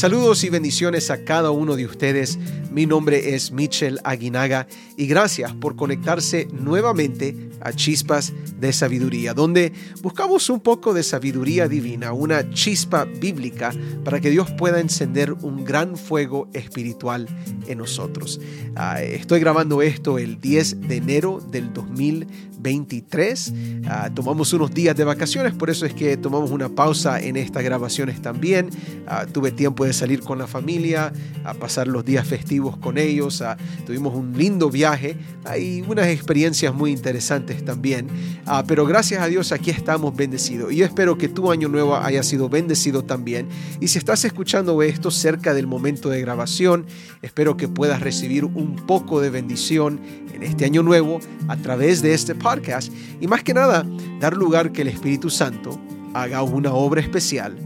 Saludos y bendiciones a cada uno de ustedes. Mi nombre es Michel Aguinaga y gracias por conectarse nuevamente a Chispas de Sabiduría, donde buscamos un poco de sabiduría divina, una chispa bíblica para que Dios pueda encender un gran fuego espiritual en nosotros. Ah, estoy grabando esto el 10 de enero del 2023. Ah, tomamos unos días de vacaciones, por eso es que tomamos una pausa en estas grabaciones también. Ah, tuve tiempo de salir con la familia, a pasar los días festivos con ellos, tuvimos un lindo viaje, hay unas experiencias muy interesantes también, ah, pero gracias a Dios aquí estamos bendecidos y yo espero que tu año nuevo haya sido bendecido también. Y si estás escuchando esto cerca del momento de grabación, espero que puedas recibir un poco de bendición en este año nuevo a través de este podcast. Y más que nada dar lugar que el Espíritu Santo haga una obra especial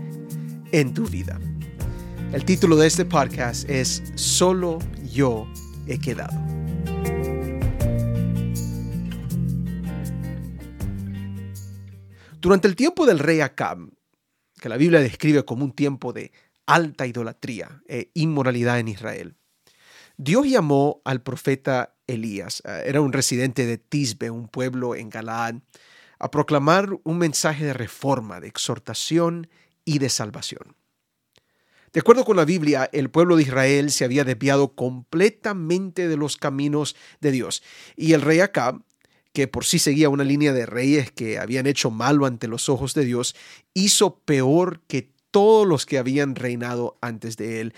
en tu vida. El título de este podcast es Solo yo he quedado. Durante el tiempo del rey Acab, que la Biblia describe como un tiempo de alta idolatría e inmoralidad en Israel, Dios llamó al profeta Elías, eh, era un residente de Tisbe, un pueblo en Galaad, a proclamar un mensaje de reforma, de exhortación y de salvación. De acuerdo con la Biblia, el pueblo de Israel se había desviado completamente de los caminos de Dios. Y el rey Acab, que por sí seguía una línea de reyes que habían hecho malo ante los ojos de Dios, hizo peor que todos los que habían reinado antes de él.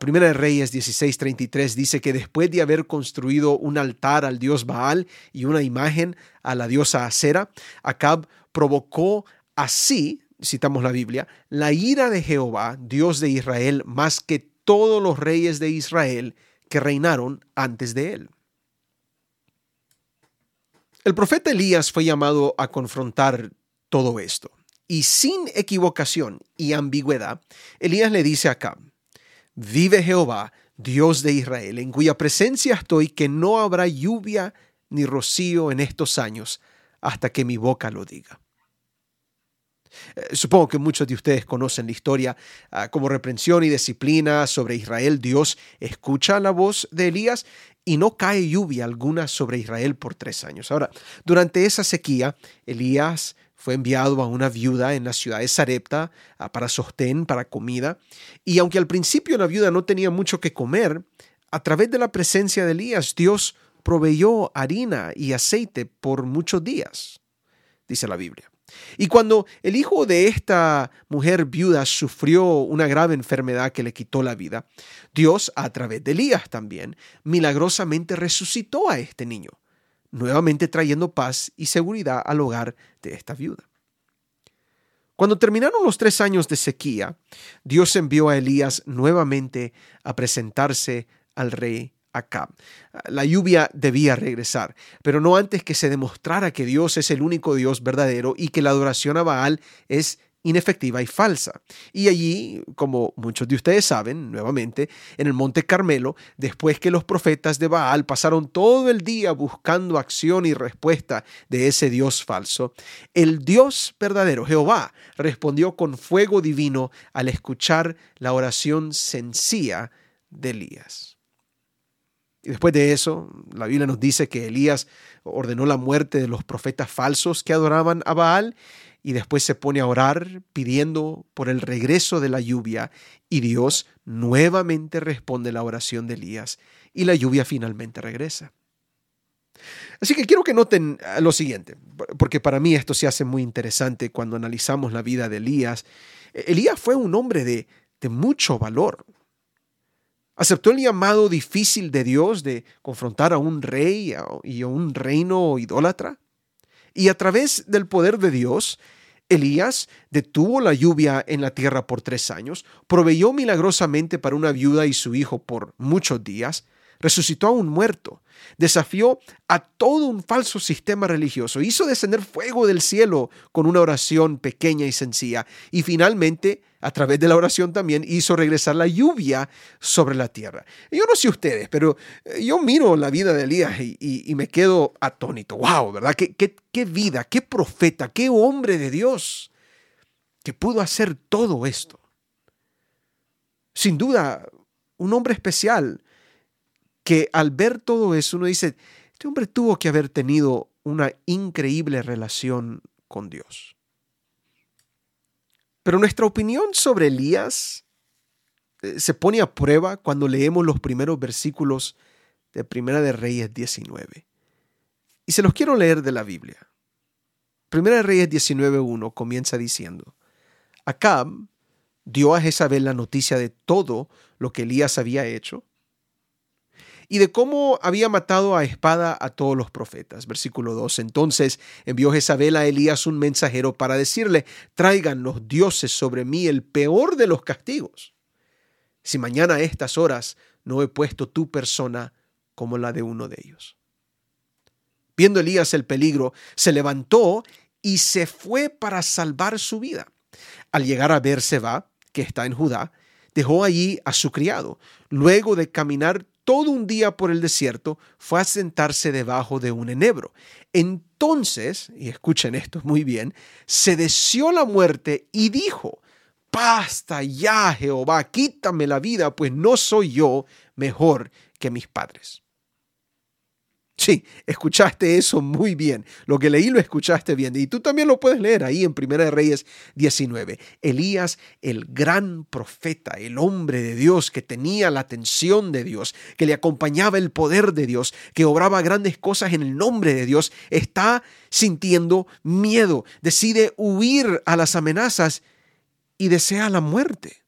Primera de Reyes 16:33 dice que después de haber construido un altar al dios Baal y una imagen a la diosa Acera, Acab provocó así citamos la Biblia, la ira de Jehová, Dios de Israel, más que todos los reyes de Israel que reinaron antes de él. El profeta Elías fue llamado a confrontar todo esto. Y sin equivocación y ambigüedad, Elías le dice acá, vive Jehová, Dios de Israel, en cuya presencia estoy, que no habrá lluvia ni rocío en estos años, hasta que mi boca lo diga. Eh, supongo que muchos de ustedes conocen la historia ah, como reprensión y disciplina sobre Israel. Dios escucha la voz de Elías y no cae lluvia alguna sobre Israel por tres años. Ahora, durante esa sequía, Elías fue enviado a una viuda en la ciudad de Sarepta ah, para sostén, para comida, y aunque al principio la viuda no tenía mucho que comer, a través de la presencia de Elías, Dios proveyó harina y aceite por muchos días, dice la Biblia. Y cuando el hijo de esta mujer viuda sufrió una grave enfermedad que le quitó la vida, Dios, a través de Elías también, milagrosamente resucitó a este niño, nuevamente trayendo paz y seguridad al hogar de esta viuda. Cuando terminaron los tres años de sequía, Dios envió a Elías nuevamente a presentarse al rey la lluvia debía regresar, pero no antes que se demostrara que Dios es el único Dios verdadero y que la adoración a Baal es inefectiva y falsa. Y allí, como muchos de ustedes saben, nuevamente, en el Monte Carmelo, después que los profetas de Baal pasaron todo el día buscando acción y respuesta de ese Dios falso, el Dios verdadero, Jehová, respondió con fuego divino al escuchar la oración sencilla de Elías. Y después de eso, la Biblia nos dice que Elías ordenó la muerte de los profetas falsos que adoraban a Baal y después se pone a orar pidiendo por el regreso de la lluvia y Dios nuevamente responde la oración de Elías y la lluvia finalmente regresa. Así que quiero que noten lo siguiente, porque para mí esto se hace muy interesante cuando analizamos la vida de Elías. Elías fue un hombre de, de mucho valor, Aceptó el llamado difícil de Dios de confrontar a un rey y a un reino idólatra. Y a través del poder de Dios, Elías detuvo la lluvia en la tierra por tres años, proveyó milagrosamente para una viuda y su hijo por muchos días, resucitó a un muerto, desafió a todo un falso sistema religioso, hizo descender fuego del cielo con una oración pequeña y sencilla y finalmente, a través de la oración también, hizo regresar la lluvia sobre la tierra. Yo no sé ustedes, pero eh, yo miro la vida de Elías y, me quedo atónito. ¡Wow! ¿Verdad? ¿Qué, qué vida, qué profeta, qué hombre de Dios que pudo hacer todo esto. sin duda, un hombre especial que al ver todo eso uno dice, este hombre tuvo que haber tenido una increíble relación con Dios. Pero nuestra opinión sobre Elías eh, se pone a prueba cuando leemos los primeros versículos de Primera de Reyes 19. Y se los quiero leer de la Biblia. Primera de Reyes 19.1 comienza diciendo, Acab dio a Jezabel la noticia de todo lo que Elías había hecho y de cómo había matado a espada a todos los profetas. Versículo 2. Entonces envió Jezabel a Elías un mensajero para decirle, traigan los dioses sobre mí el peor de los castigos. Si mañana a estas horas no he puesto tu persona como la de uno de ellos. Viendo Elías el peligro, se levantó y se fue para salvar su vida. Al llegar a Berseba, que está en Judá, dejó allí a su criado. Luego de caminar todo un día por el desierto, fue a sentarse debajo de un enebro. Entonces, y escuchen esto muy bien, se deseó la muerte y dijo, basta ya, Jehová, quítame la vida, pues no soy yo mejor que mis padres. Sí, escuchaste eso muy bien. Lo que leí lo escuchaste bien. Y tú también lo puedes leer ahí en Primera de Reyes 19. Elías, el gran profeta, el hombre de Dios que tenía la atención de Dios, que le acompañaba el poder de Dios, que obraba grandes cosas en el nombre de Dios, está sintiendo miedo. Decide huir a las amenazas y desea la muerte.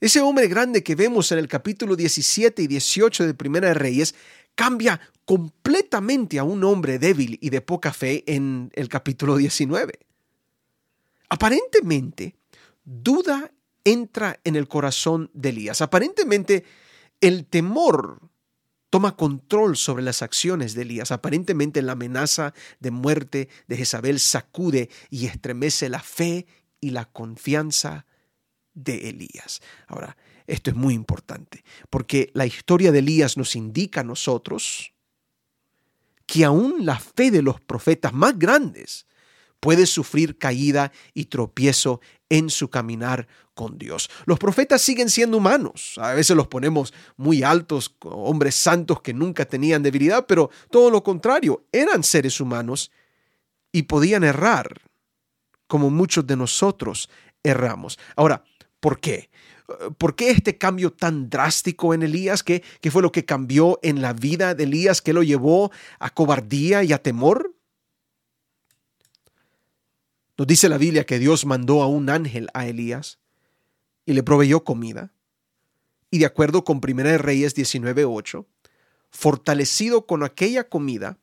Ese hombre grande que vemos en el capítulo 17 y 18 de Primera de Reyes cambia completamente a un hombre débil y de poca fe en el capítulo 19. Aparentemente, duda entra en el corazón de Elías. Aparentemente, el temor toma control sobre las acciones de Elías. Aparentemente, la amenaza de muerte de Jezabel sacude y estremece la fe y la confianza de Elías. Ahora, esto es muy importante, porque la historia de Elías nos indica a nosotros que aún la fe de los profetas más grandes puede sufrir caída y tropiezo en su caminar con Dios. Los profetas siguen siendo humanos. A veces los ponemos muy altos, hombres santos que nunca tenían debilidad, pero todo lo contrario, eran seres humanos y podían errar, como muchos de nosotros erramos. Ahora, ¿por qué? ¿Por qué este cambio tan drástico en Elías? ¿Qué, ¿Qué, fue lo que cambió en la vida de Elías que lo llevó a cobardía y a temor? Nos dice la Biblia que Dios mandó a un ángel a Elías y le proveyó comida. Y de acuerdo con 1 Reyes 19:8, fortalecido con aquella comida,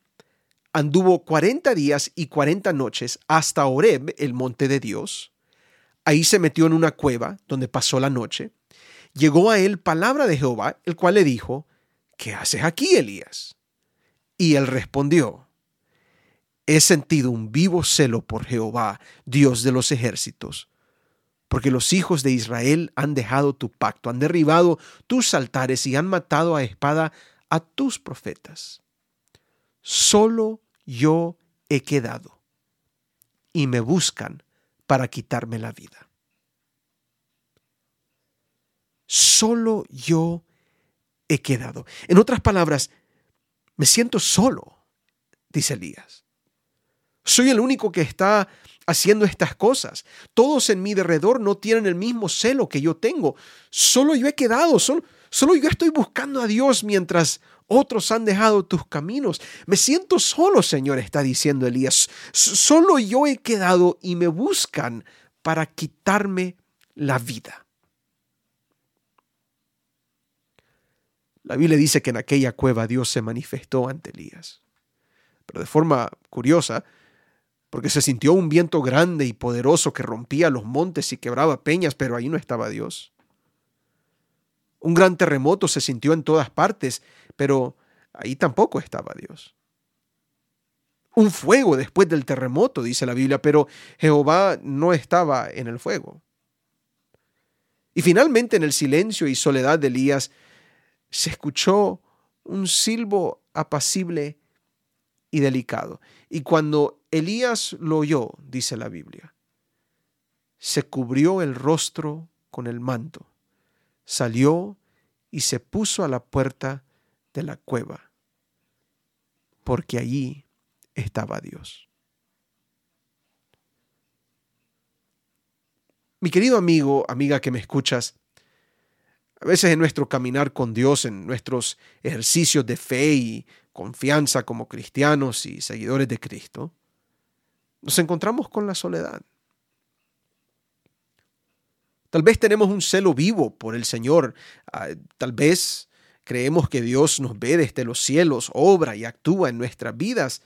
anduvo 40 días y 40 noches hasta Oreb, el monte de Dios Ahí se metió en una cueva donde pasó la noche. Llegó a él palabra de Jehová, el cual le dijo, ¿qué haces aquí, Elías? Y él respondió, he sentido un vivo celo por Jehová, Dios de los ejércitos, porque los hijos de Israel han dejado tu pacto, han derribado tus altares y han matado a espada a tus profetas. Solo yo he quedado, y me buscan para quitarme la vida. Solo yo he quedado. En otras palabras, me siento solo, dice Elías. Soy el único que está haciendo estas cosas. Todos en mi derredor no tienen el mismo celo que yo tengo. Solo yo he quedado, solo yo estoy buscando a Dios mientras otros han dejado tus caminos. Me siento solo, Señor, está diciendo Elías. Solo yo he quedado y me buscan para quitarme la vida. La Biblia dice que en aquella cueva Dios se manifestó ante Elías. Pero de forma curiosa, porque se sintió un viento grande y poderoso que rompía los montes y quebraba peñas, pero ahí no estaba Dios. Un gran terremoto se sintió en todas partes, pero ahí tampoco estaba Dios. Un fuego después del terremoto, dice la Biblia, pero Jehová no estaba en el fuego. Y finalmente en el silencio y soledad de Elías se escuchó un silbo apacible y delicado. Y cuando Elías lo oyó, dice la Biblia, se cubrió el rostro con el manto, salió y se puso a la puerta de la cueva, porque allí estaba Dios. Mi querido amigo, amiga que me escuchas, a veces en nuestro caminar con Dios, en nuestros ejercicios de fe y confianza como cristianos y seguidores de Cristo, nos encontramos con la soledad. Tal vez tenemos un celo vivo por el Señor, ah, tal vez creemos que Dios nos ve desde los cielos, obra y actúa en nuestras vidas,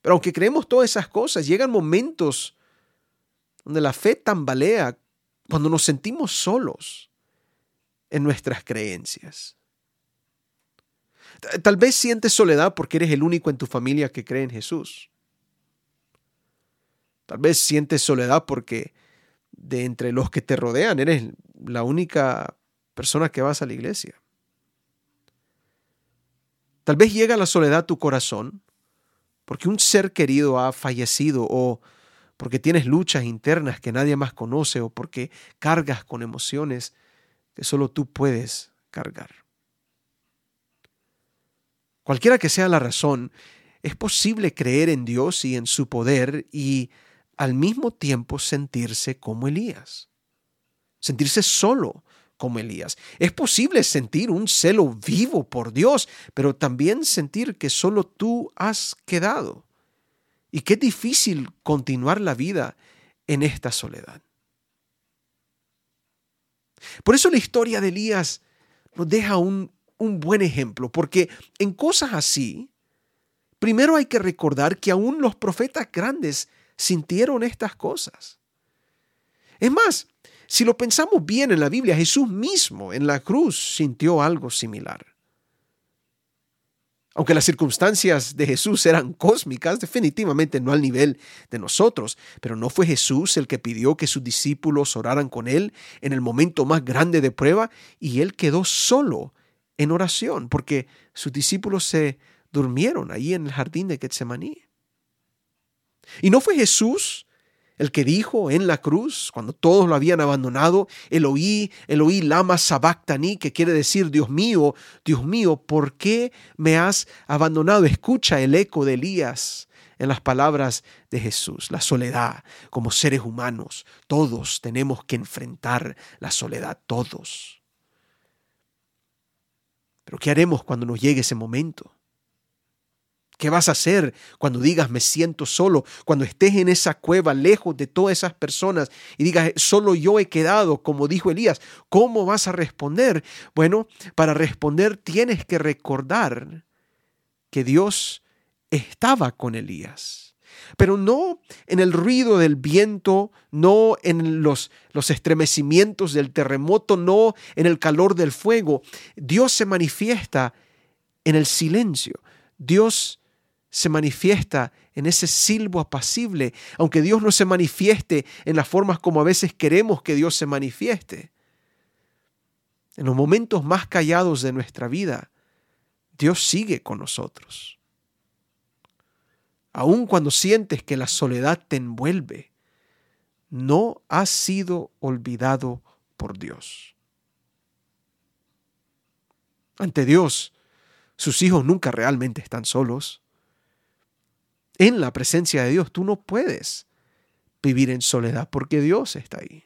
pero aunque creemos todas esas cosas, llegan momentos donde la fe tambalea cuando nos sentimos solos en nuestras creencias. Tal vez sientes soledad porque eres el único en tu familia que cree en Jesús. Tal vez sientes soledad porque de entre los que te rodean eres la única persona que vas a la iglesia. Tal vez llega la soledad a tu corazón porque un ser querido ha fallecido o porque tienes luchas internas que nadie más conoce o porque cargas con emociones que solo tú puedes cargar. Cualquiera que sea la razón, es posible creer en Dios y en su poder y al mismo tiempo sentirse como Elías, sentirse solo como Elías. Es posible sentir un celo vivo por Dios, pero también sentir que solo tú has quedado. Y qué difícil continuar la vida en esta soledad. Por eso la historia de Elías nos deja un un buen ejemplo, porque en cosas así, primero hay que recordar que aún los profetas grandes sintieron estas cosas. Es más, si lo pensamos bien en la Biblia, Jesús mismo en la cruz sintió algo similar. Aunque las circunstancias de Jesús eran cósmicas, definitivamente no al nivel de nosotros, pero no fue Jesús el que pidió que sus discípulos oraran con él en el momento más grande de prueba y él quedó solo en oración, porque sus discípulos se durmieron ahí en el jardín de Getsemaní. Y no fue Jesús el que dijo en la cruz, cuando todos lo habían abandonado, Eloí, Eloí lama sabactani, que quiere decir, Dios mío, Dios mío, ¿por qué me has abandonado? Escucha el eco de Elías en las palabras de Jesús, la soledad. Como seres humanos, todos tenemos que enfrentar la soledad, todos. Pero ¿qué haremos cuando nos llegue ese momento? ¿Qué vas a hacer cuando digas me siento solo? Cuando estés en esa cueva lejos de todas esas personas y digas solo yo he quedado, como dijo Elías, ¿cómo vas a responder? Bueno, para responder tienes que recordar que Dios estaba con Elías pero no en el ruido del viento, no en los, los estremecimientos del terremoto, no en el calor del fuego. Dios se manifiesta en el silencio. Dios se manifiesta en ese silbo apacible, aunque Dios no se manifieste en las formas como a veces queremos que Dios se manifieste. En los momentos más callados de nuestra vida, Dios sigue con nosotros aun cuando sientes que la soledad te envuelve, no has sido olvidado por Dios. Ante Dios, sus hijos nunca realmente están solos. En la presencia de Dios tú no puedes vivir en soledad porque Dios está ahí.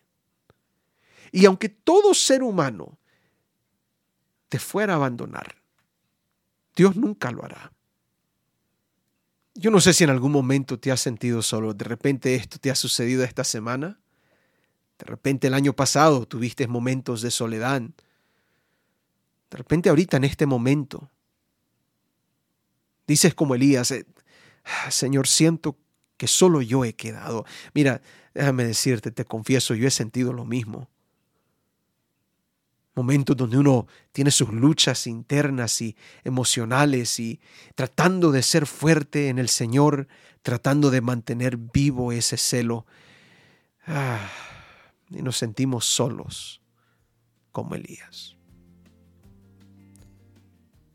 Y aunque todo ser humano te fuera a abandonar, Dios nunca lo hará. Yo no sé si en algún momento te has sentido solo. De repente esto te ha sucedido esta semana. De repente el año pasado tuviste momentos de soledad. De repente ahorita en este momento. Dices como Elías, eh, Señor, siento que solo yo he quedado. Mira, déjame decirte, te confieso, yo he sentido lo mismo momentos donde uno tiene sus luchas internas y emocionales y tratando de ser fuerte en el Señor, tratando de mantener vivo ese celo. Ah, y nos sentimos solos como Elías.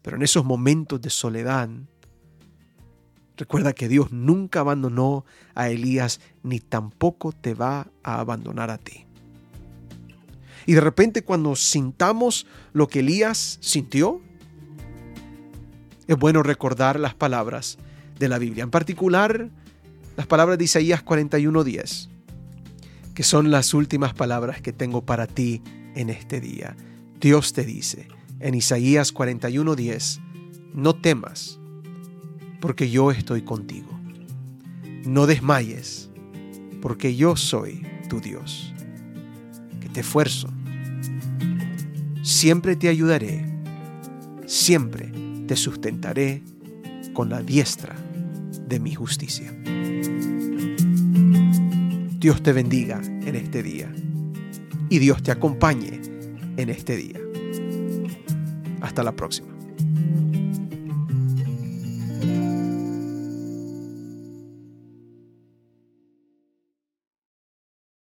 Pero en esos momentos de soledad, recuerda que Dios nunca abandonó a Elías ni tampoco te va a abandonar a ti. Y de repente cuando sintamos lo que Elías sintió, es bueno recordar las palabras de la Biblia, en particular las palabras de Isaías 41:10, que son las últimas palabras que tengo para ti en este día. Dios te dice en Isaías 41:10, no temas, porque yo estoy contigo. No desmayes, porque yo soy tu Dios, que te esfuerzo. Siempre te ayudaré, siempre te sustentaré con la diestra de mi justicia. Dios te bendiga en este día y Dios te acompañe en este día. Hasta la próxima.